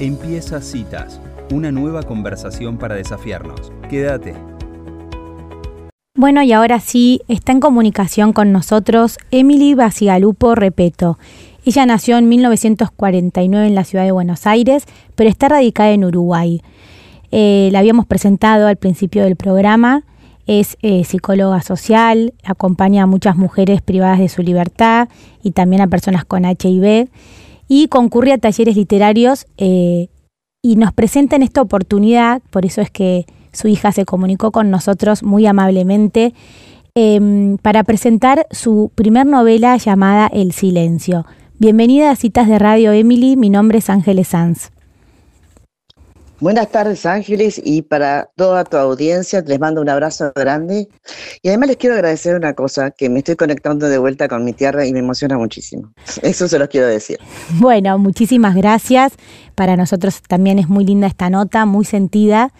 Empieza Citas, una nueva conversación para desafiarnos. Quédate. Bueno, y ahora sí, está en comunicación con nosotros Emily Basigalupo Repeto. Ella nació en 1949 en la ciudad de Buenos Aires, pero está radicada en Uruguay. Eh, la habíamos presentado al principio del programa. Es eh, psicóloga social, acompaña a muchas mujeres privadas de su libertad y también a personas con HIV y concurre a talleres literarios eh, y nos presenta en esta oportunidad, por eso es que su hija se comunicó con nosotros muy amablemente, em, para presentar su primer novela llamada El Silencio. Bienvenida a Citas de Radio Emily, mi nombre es Ángeles Sanz. Buenas tardes Ángeles y para toda tu audiencia les mando un abrazo grande y además les quiero agradecer una cosa, que me estoy conectando de vuelta con mi tierra y me emociona muchísimo. Eso se los quiero decir. Bueno, muchísimas gracias. Para nosotros también es muy linda esta nota, muy sentida.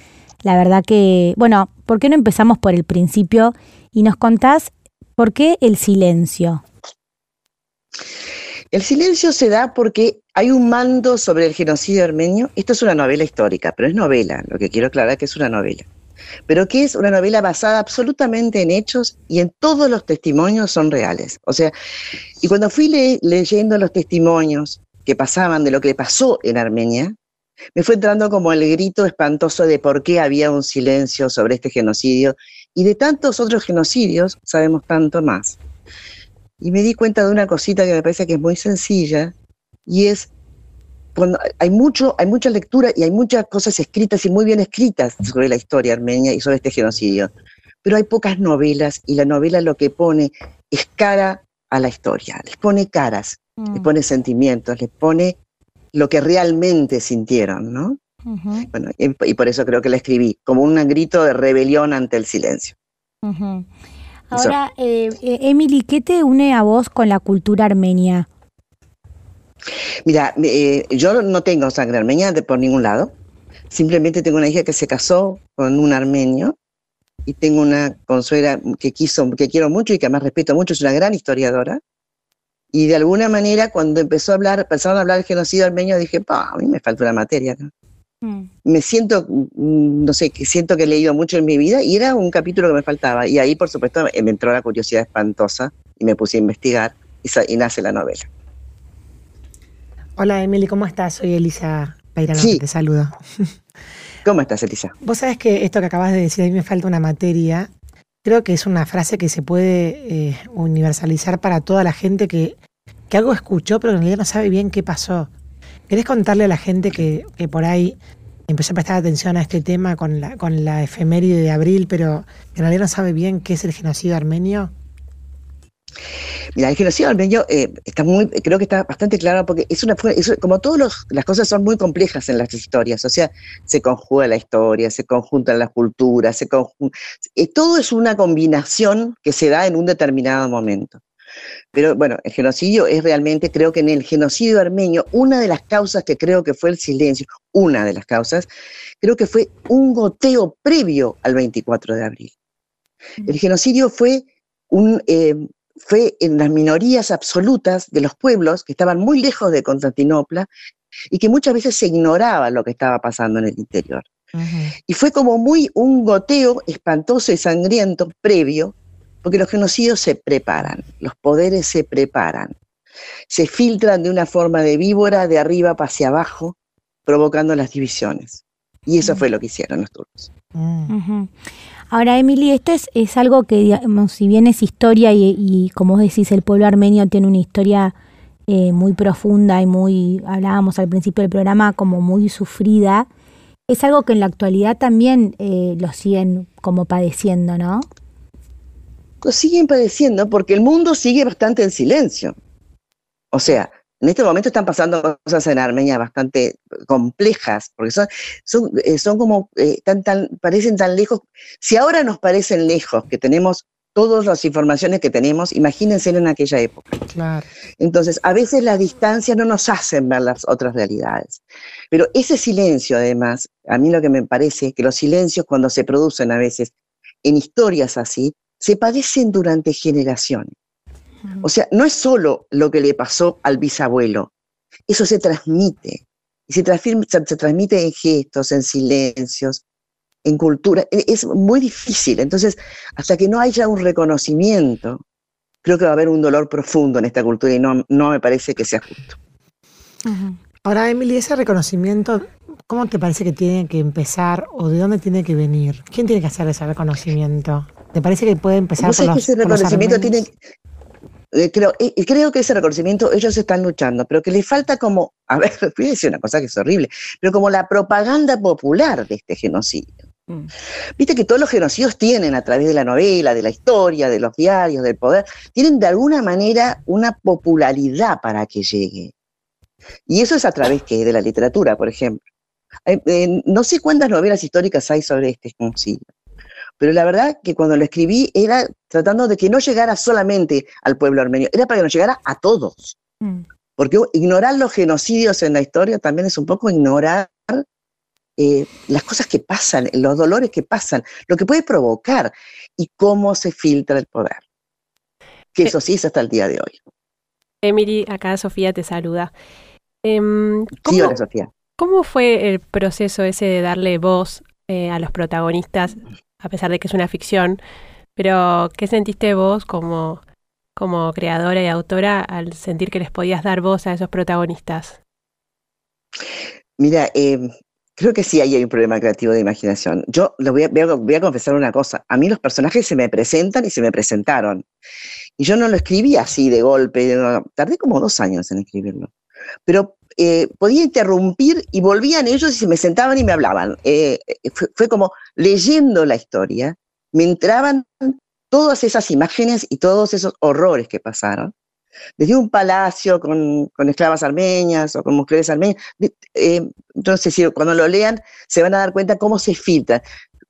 La verdad que, bueno, ¿por qué no empezamos por el principio y nos contás por qué el silencio? El silencio se da porque hay un mando sobre el genocidio armenio. Esto es una novela histórica, pero es novela, lo que quiero aclarar que es una novela. Pero que es una novela basada absolutamente en hechos y en todos los testimonios son reales. O sea, y cuando fui leyendo los testimonios que pasaban de lo que pasó en Armenia, me fue entrando como el grito espantoso de por qué había un silencio sobre este genocidio y de tantos otros genocidios sabemos tanto más. Y me di cuenta de una cosita que me parece que es muy sencilla, y es cuando hay mucho, hay mucha lectura y hay muchas cosas escritas y muy bien escritas sobre la historia armenia y sobre este genocidio. Pero hay pocas novelas y la novela lo que pone es cara a la historia, les pone caras, les mm. pone sentimientos, les pone lo que realmente sintieron, ¿no? Bueno, y, por eso creo que la escribí, como un grito de rebelión ante el silencio. Ahora, eh, eh, Emily, ¿qué te une a vos con la cultura armenia? Mira, eh, yo no tengo sangre armenia de, por ningún lado. Simplemente tengo una hija que se casó con un armenio y tengo una consuela que quiso, que quiero mucho y que además respeto mucho, es una gran historiadora. Y de alguna manera, cuando empezó a hablar, empezaron a hablar del genocidio armenio, dije, pa, a mí me falta una materia. Mm. Me siento, mm, no sé, que siento que he leído mucho en mi vida y era un capítulo que me faltaba. Y ahí, por supuesto, me entró la curiosidad espantosa y me puse a investigar y nace la novela. Hola Emily, ¿cómo estás? Soy Elisa Pairano, te saludo. ¿Cómo estás, Elisa? Vos sabés que esto que acabas de decir, a mí me falta una materia, creo que es una frase que se puede eh, universalizar para toda la gente que, que algo escuchó, pero en realidad no sabe bien qué pasó. ¿Querés contarle a la gente que, que por ahí empezó a prestar atención a este tema con la, con la efeméride de abril, pero en realidad no sabe bien qué es el genocidio armenio? Mira, el genocidio armenio eh, está muy, creo que está bastante claro porque es una, como todas las cosas son muy complejas en las historias, o sea, se conjuga la historia, se conjuntan las culturas, se eh, todo es una combinación que se da en un determinado momento. Pero bueno, el genocidio es realmente, creo que en el genocidio armenio, una de las causas que creo que fue el silencio, una de las causas, creo que fue un goteo previo al 24 de abril. El genocidio fue un, eh, fue en las minorías absolutas de los pueblos que estaban muy lejos de Constantinopla y que muchas veces se ignoraba lo que estaba pasando en el interior. Y fue como muy un goteo espantoso y sangriento previo, porque los genocidios se preparan, los poderes se preparan, se filtran de una forma de víbora de arriba hacia abajo, provocando las divisiones. Y eso fue lo que hicieron los turcos. Mm. Ahora, Emily, esto es, algo que, digamos, si bien es historia y, como vos decís, el pueblo armenio tiene una historia eh, muy profunda y muy, hablábamos al principio del programa, como muy sufrida, es algo que en la actualidad también eh, lo siguen como padeciendo, ¿no? Lo siguen padeciendo porque el mundo sigue bastante en silencio. O sea, en este momento están pasando cosas en Armenia bastante complejas, porque son, son, eh, son como, eh, tan, tan, parecen tan lejos. Si ahora nos parecen lejos, que tenemos todas las informaciones que tenemos, imagínense en aquella época. Claro. Entonces, a veces las distancias no nos hacen ver las otras realidades. Pero ese silencio, además, a mí lo que me parece que los silencios cuando se producen a veces en historias así, se padecen durante generaciones. O sea, no es solo lo que le pasó al bisabuelo, eso se transmite. y se, se, transmite en gestos, en silencios, en cultura. E, es muy difícil. Entonces, hasta que no haya un reconocimiento, creo que va a haber un dolor profundo en esta cultura y no, no me parece que sea justo. Ahora, Emily, ese reconocimiento, ¿cómo te parece que tiene que empezar o de dónde tiene que venir? ¿Quién tiene que hacer ese reconocimiento? ¿Te parece que puede empezar por los, que ese reconocimiento tiene, eh, creo, creo que ese reconocimiento ellos están luchando, pero que les falta como, a ver, voy a decir una cosa que es horrible, pero como la propaganda popular de este genocidio. Mm. Viste que todos los genocidios tienen a través de la novela, de la historia, de los diarios, del poder, tienen de alguna manera una popularidad para que llegue. Y eso es a través de la literatura, por ejemplo. Eh, no sé cuántas novelas históricas hay sobre este genocidio, pero la verdad que cuando lo escribí era tratando de que no llegara solamente al pueblo armenio, era para que nos llegara a todos. Mm. Porque ignorar los genocidios en la historia también es un poco ignorar eh, las cosas que pasan, los dolores que pasan, lo que puede provocar y cómo se filtra el poder. Que eh, eso sí es hasta el día de hoy. Emily, acá Sofía te saluda. Em, sí, hola Sofía. ¿Cómo fue el proceso ese de darle voz eh, a los protagonistas, a pesar de que es una ficción? Pero, ¿qué sentiste vos como, como creadora y autora al sentir que les podías dar voz a esos protagonistas? Mira, eh, Creo que sí, ahí hay un problema creativo de imaginación. Yo a, voy a, confesar una cosa. A mí los personajes se me presentan y se me presentaron. Y yo no lo escribí así de golpe. tardé como dos años en escribirlo. Pero eh, podía interrumpir y volvían ellos y se me sentaban y me hablaban. Eh, eh, fue, como leyendo la historia, me entraban todas esas imágenes y todos esos horrores que pasaron desde un palacio con, esclavas armenias o con mujeres armenias. Entonces, cuando lo lean, se van a dar cuenta cómo se filtra,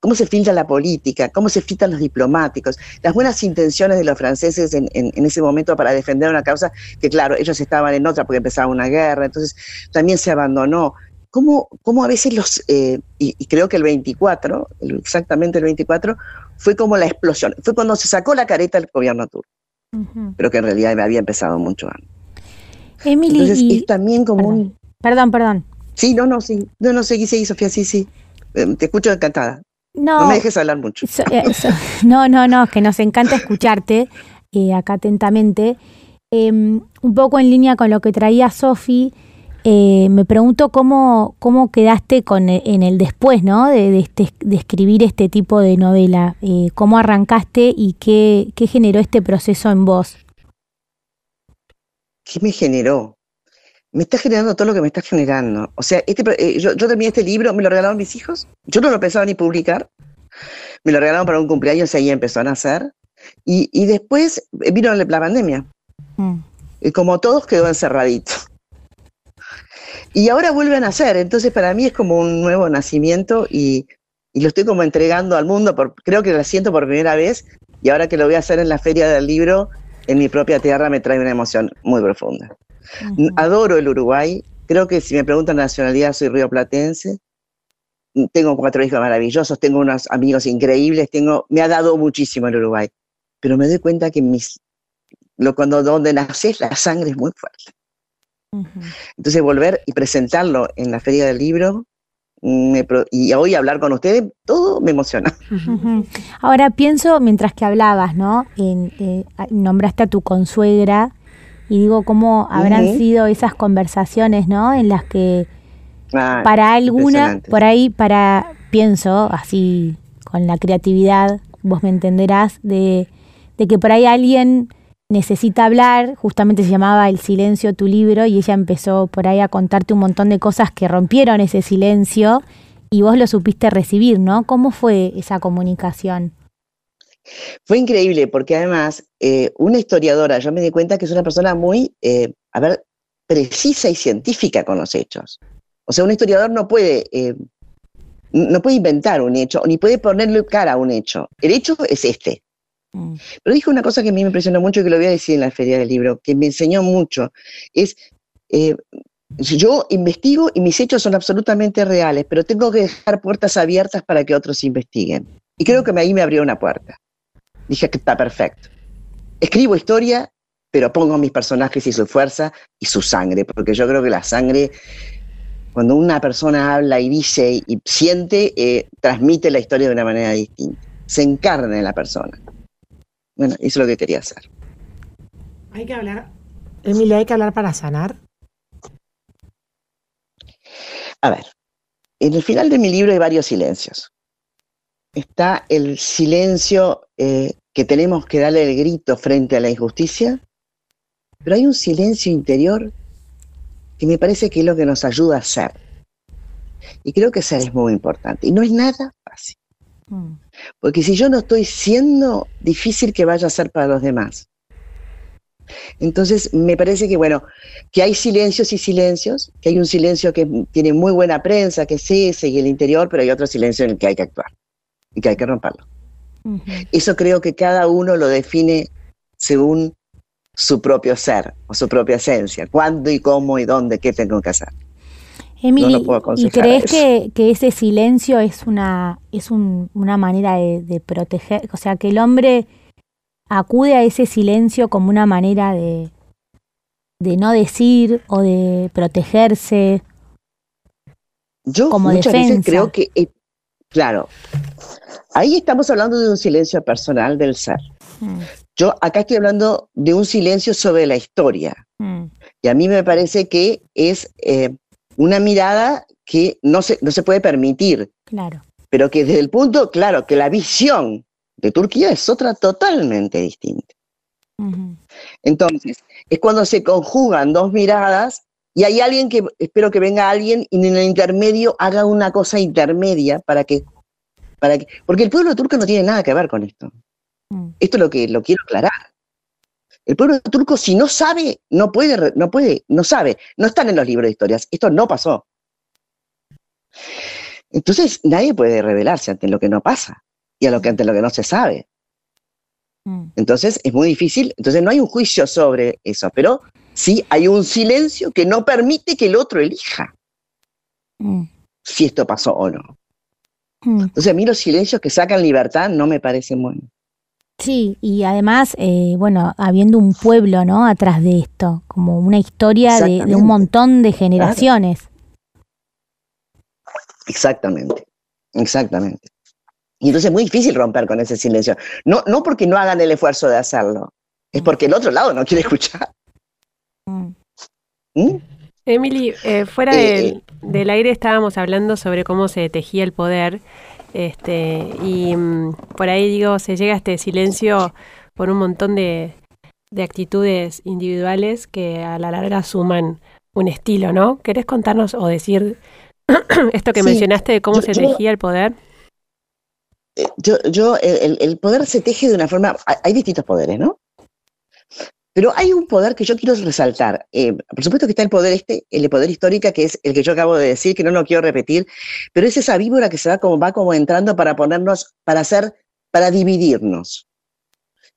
cómo se filtra la política, cómo se filtran los diplomáticos, las buenas intenciones de los franceses en, ese momento para defender una causa que, claro, ellos estaban en otra porque empezaba una guerra, entonces también se abandonó. ¿Cómo, cómo a veces los, eh, y, y, creo que el 24, exactamente el 24, fue como la explosión, fue cuando se sacó la careta del gobierno turco pero que en realidad había empezado mucho antes. Emily, Entonces es también como perdón, un... Perdón, perdón. Sí, no, no, sí. No, no, seguí, seguí, Sofía, sí, sí. Em, te escucho encantada. No, me dejes hablar mucho. Eh, no, no, no, que nos encanta escucharte eh, acá atentamente. Em, un poco en línea con lo que traía Sofi, eh, me pregunto cómo, cómo quedaste con en el después, ¿no? De, este, de escribir este tipo de novela. ¿Cómo arrancaste y qué, qué generó este proceso en vos? ¿Qué me generó? Me está generando todo lo que me está generando. O sea, este, eh, yo, yo, terminé este libro, me lo regalaron mis hijos. Yo no lo pensaba ni publicar. Me lo regalaron para un cumpleaños y ahí empezó a nacer. Y, y después vino la pandemia. Mm. Y como todos quedó encerradito. Y ahora vuelven a nacer, entonces para mí es como un nuevo nacimiento y, lo estoy como entregando al mundo, por, creo que lo siento por primera vez y ahora que lo voy a hacer en la feria del libro, en mi propia tierra me trae una emoción muy profunda. Adoro el Uruguay, creo que si me preguntan nacionalidad soy rioplatense, tengo cuatro hijos maravillosos, tengo unos amigos increíbles, tengo, me ha dado muchísimo el Uruguay, pero me doy cuenta que mis, lo, cuando donde naces la sangre es muy fuerte. Entonces volver y presentarlo en la feria del libro y hoy hablar con ustedes, todo me emociona. Ahora pienso, mientras que hablabas, ¿no? En, eh, nombraste a tu consuegra y digo cómo habrán sido esas conversaciones, ¿no? En las que ah, para alguna, por ahí, para, pienso, así con la creatividad, vos me entenderás, de, de que por ahí alguien necesita hablar, justamente se llamaba El silencio tu libro y ella empezó por ahí a contarte un montón de cosas que rompieron ese silencio y vos lo supiste recibir, ¿no? ¿Cómo fue esa comunicación? Fue increíble porque además eh, una historiadora, yo me di cuenta que es una persona muy, eh, a ver, precisa y científica con los hechos. O sea, un historiador no puede, eh, no puede inventar un hecho, ni puede ponerle cara a un hecho. El hecho es este. Mm. Pero dijo una cosa que a mí me impresionó mucho y que lo voy a decir en la feria del libro, que me enseñó mucho, es, eh, yo investigo y mis hechos son absolutamente reales, pero tengo que dejar puertas abiertas para que otros investiguen. Y creo que ahí me abrió una puerta. Dije que está perfecto. Escribo historia, pero pongo mis personajes y su fuerza y su sangre, porque yo creo que la sangre Cuando una persona habla y dice y siente, eh, transmite la historia de una manera distinta. Se encarna en la persona. Bueno, eso es lo que quería hacer. Hay que hablar, Emilia, hay que hablar para sanar. A ver, en el final de mi libro hay varios silencios. Está el silencio eh, que tenemos que darle el grito frente a la injusticia, pero hay un silencio interior que me parece que es lo que nos ayuda a ser. Y creo que ser es muy importante. Y no es nada fácil. Mm. Porque si yo no estoy siendo, difícil que vaya a ser para los demás. Entonces, me parece que, bueno, que hay silencios y silencios, que hay un silencio que tiene muy buena prensa, que sí, sigue el interior, pero hay otro silencio en el que hay que actuar y que hay que romperlo. Eso creo que cada uno lo define según su propio ser o su propia esencia, cuándo y cómo y dónde, qué tengo que hacer. Emily, ¿y crees que, ese silencio es una, es una manera de, proteger, o sea, que el hombre acude a ese silencio como una manera de, de no decir o de protegerse? Yo como muchas veces creo que, claro, ahí estamos hablando de un silencio personal del ser. Mm. Yo acá estoy hablando de un silencio sobre la historia. Mm. Y a mí me parece que es eh, una mirada que no se, no se puede permitir. Claro. Pero que desde el punto, claro, que la visión de Turquía es otra totalmente distinta. Entonces, es cuando se conjugan dos miradas y hay alguien que, espero que venga alguien y en el intermedio haga una cosa intermedia para que, para que, porque el pueblo turco no tiene nada que ver con esto. Mm. Esto es lo que lo quiero aclarar. El pueblo turco, si no sabe, no puede, no puede, no sabe, no están en los libros de historias. Esto no pasó. Entonces, nadie puede revelarse ante lo que no pasa y a lo que ante lo que no se sabe. Mm. Entonces, es muy difícil. Entonces, no hay un juicio sobre eso, pero sí hay un silencio que no permite que el otro elija mm. si esto pasó o no. Entonces, a mí los silencios que sacan libertad no me parecen buenos. Sí, y además, eh, bueno, habiendo un pueblo, ¿no? Atrás de esto, como una historia de, un montón de generaciones. Exactamente, exactamente. Y entonces es muy difícil romper con ese silencio. No, no porque no hagan el esfuerzo de hacerlo, es mm. porque el otro lado no quiere escuchar. Mm. Emily, eh, fuera eh, del aire estábamos hablando sobre cómo se tejía el poder este, y mm, por ahí digo, se llega a este silencio por un montón de, actitudes individuales que a la larga suman un estilo, ¿no? ¿Querés contarnos o decir esto que mencionaste de cómo se tejía el poder? Eh, yo, yo el, el, poder se teje de una forma, hay distintos poderes, ¿no? Pero hay un poder que yo quiero resaltar. Eh, por supuesto que está el poder este, el poder histórico, que es el que yo acabo de decir, que no lo quiero repetir, pero es esa víbora que se va como, va como entrando para ponernos, para hacer, para dividirnos.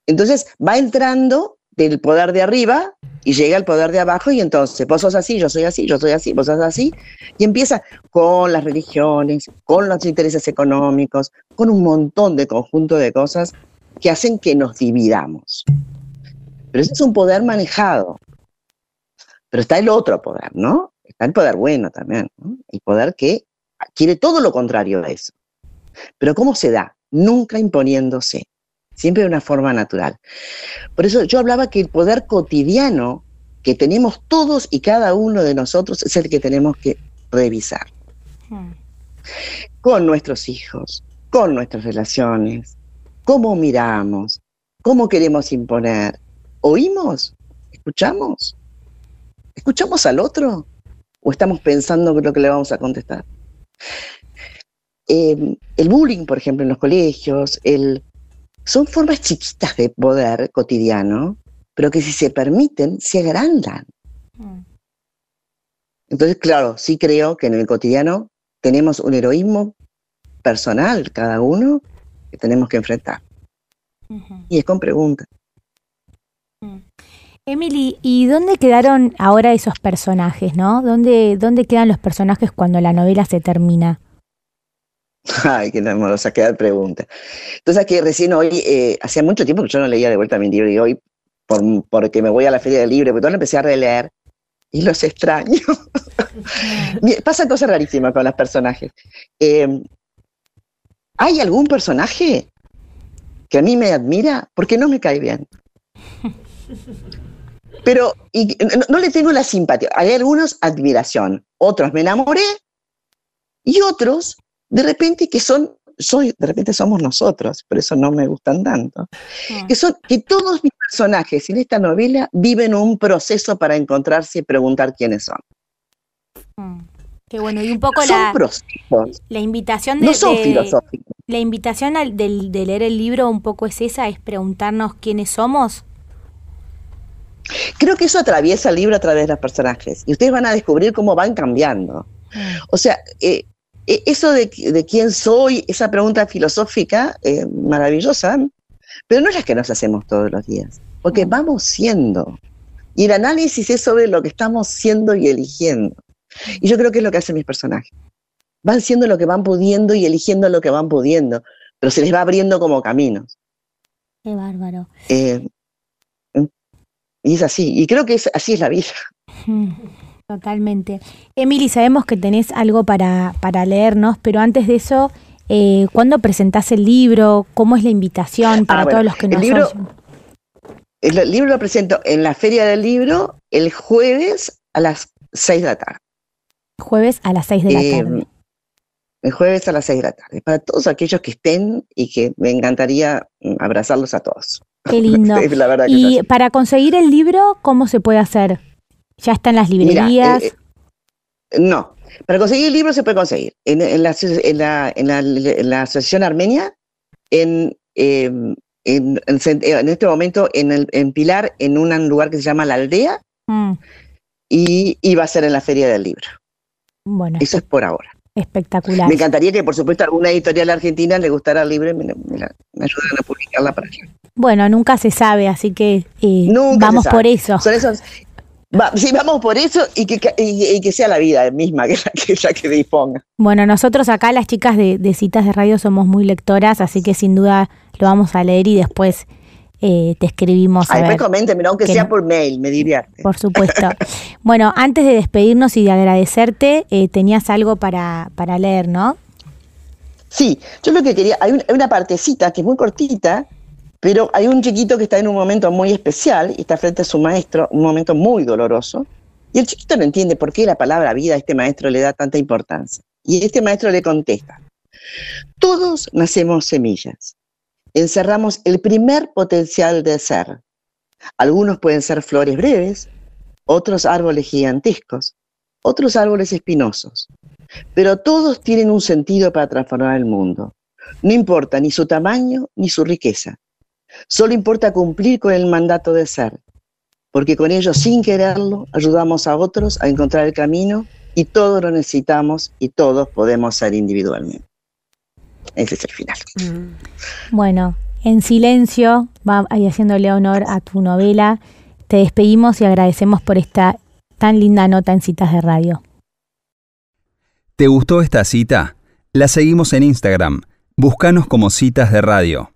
Entonces va entrando del poder de arriba y llega al poder de abajo y entonces vos sos así, yo soy así, yo soy así, vos sos así, y empieza con las religiones, con los intereses económicos, con un montón de conjunto de cosas que hacen que nos dividamos. Pero ese es un poder manejado. Pero está el otro poder, ¿no? Está el poder bueno también, ¿no? El poder que quiere todo lo contrario a eso. Pero ¿cómo se da? Nunca imponiéndose, siempre de una forma natural. Por eso yo hablaba que el poder cotidiano que tenemos todos y cada uno de nosotros es el que tenemos que revisar. Hmm. Con nuestros hijos, con nuestras relaciones, cómo miramos, cómo queremos imponer, ¿Oímos? ¿Escuchamos? ¿Escuchamos al otro? ¿O estamos pensando lo que le vamos a contestar? Em, el bullying, por ejemplo, en los colegios, el, son formas chiquitas de poder cotidiano, pero que si se permiten, se agrandan. Mm. Entonces, claro, sí creo que en el cotidiano tenemos un heroísmo personal, cada uno, que tenemos que enfrentar. Y es con preguntas. Emily, ¿y dónde quedaron ahora esos personajes, no? ¿Dónde, dónde quedan los personajes cuando la novela se termina? Ay, qué amorosa queda pregunta. Entonces, aquí recién hoy, eh, hacía mucho tiempo que yo no leía de vuelta mi libro y hoy, por, porque me voy a la feria del libro, pero todo lo empecé a releer. y los extraño. Pasa cosas rarísimas con los personajes. Eh, ¿Hay algún personaje que a mí me admira? Porque no me cae bien. Pero no, le tengo la simpatía. Hay algunos admiración, otros me enamoré y otros de repente que son soy, de repente somos nosotros, por eso no me gustan tanto. Ah. Que son que todos mis personajes en esta novela viven un proceso para encontrarse y preguntar quiénes son. Mm. Qué bueno, y un poco la, la invitación de, no son filosóficos. La invitación de, leer el libro un poco es esa, es preguntarnos quiénes somos. Creo que eso atraviesa el libro a través de los personajes y ustedes van a descubrir cómo van cambiando. Mm. O sea, eh, e, eso de, quién soy, esa pregunta filosófica eh, maravillosa, pero no es la que nos hacemos todos los días, porque mm. vamos siendo. Y el análisis es sobre lo que estamos siendo y eligiendo. Y yo creo que es lo que hacen mis personajes. Van siendo lo que van pudiendo y eligiendo lo que van pudiendo, pero se les va abriendo como caminos. Qué bárbaro. Eh, y es así, y creo que es, así es la vida. Mm. Totalmente. Emily, sabemos que tenés algo para, para leernos, pero antes de eso, eh, ¿cuándo presentás el libro? ¿Cómo es la invitación para ah, todos los que nos el libro, El libro lo presento en la Feria del Libro el jueves a las 6 de la tarde. Jueves a las 6 de la eh, tarde. El jueves a las 6 de la tarde. Para todos aquellos que estén y que me encantaría mm, abrazarlos a todos. Qué lindo. y para conseguir el libro, ¿cómo se puede hacer? ¿Ya está en las librerías? Eh, eh, no, para conseguir el libro se puede conseguir en, la, Asociación Armenia, en, en, este momento en, el, en Pilar, en un lugar que se llama La Aldea, mm. y, va a ser en la Feria del Libro. Bueno. Eso es por ahora. Espectacular. Me encantaría que, por supuesto, alguna editorial argentina le gustara el libro y me, me, ayuden a publicarla para allá. Bueno, nunca se sabe, así que eh, vamos por eso. Son esos, sí, vamos por eso y que, que sea la vida misma que la que, la que disponga. Bueno, nosotros acá las chicas de, citas de radio somos muy lectoras, así que sin duda lo vamos a leer y después eh, te escribimos. A ver, coménteme, aunque sea por mail, me divierte. Por supuesto. bueno, antes de despedirnos y de agradecerte, eh, tenías algo para, para leer, ¿no? Sí, yo lo que quería, hay, una partecita que es muy cortita, pero hay un chiquito que está en un momento muy especial y está frente a su maestro, un momento muy doloroso, y el chiquito no entiende por qué la palabra vida a este maestro le da tanta importancia. Y este maestro le contesta, todos nacemos semillas, encerramos el primer potencial de ser. Algunos pueden ser flores breves, otros árboles gigantescos, otros árboles espinosos, pero todos tienen un sentido para transformar el mundo. No importa ni su tamaño ni su riqueza. Solo importa cumplir con el mandato de ser, porque con ello, sin quererlo, ayudamos a otros a encontrar el camino y todos lo necesitamos y todos podemos ser individualmente. Ese es el final. Mm. Bueno, en silencio, va haciéndole honor a tu novela, te despedimos y agradecemos por esta tan linda nota en citas de radio. ¿Te gustó esta cita? La seguimos en Instagram. Búscanos como citas de radio.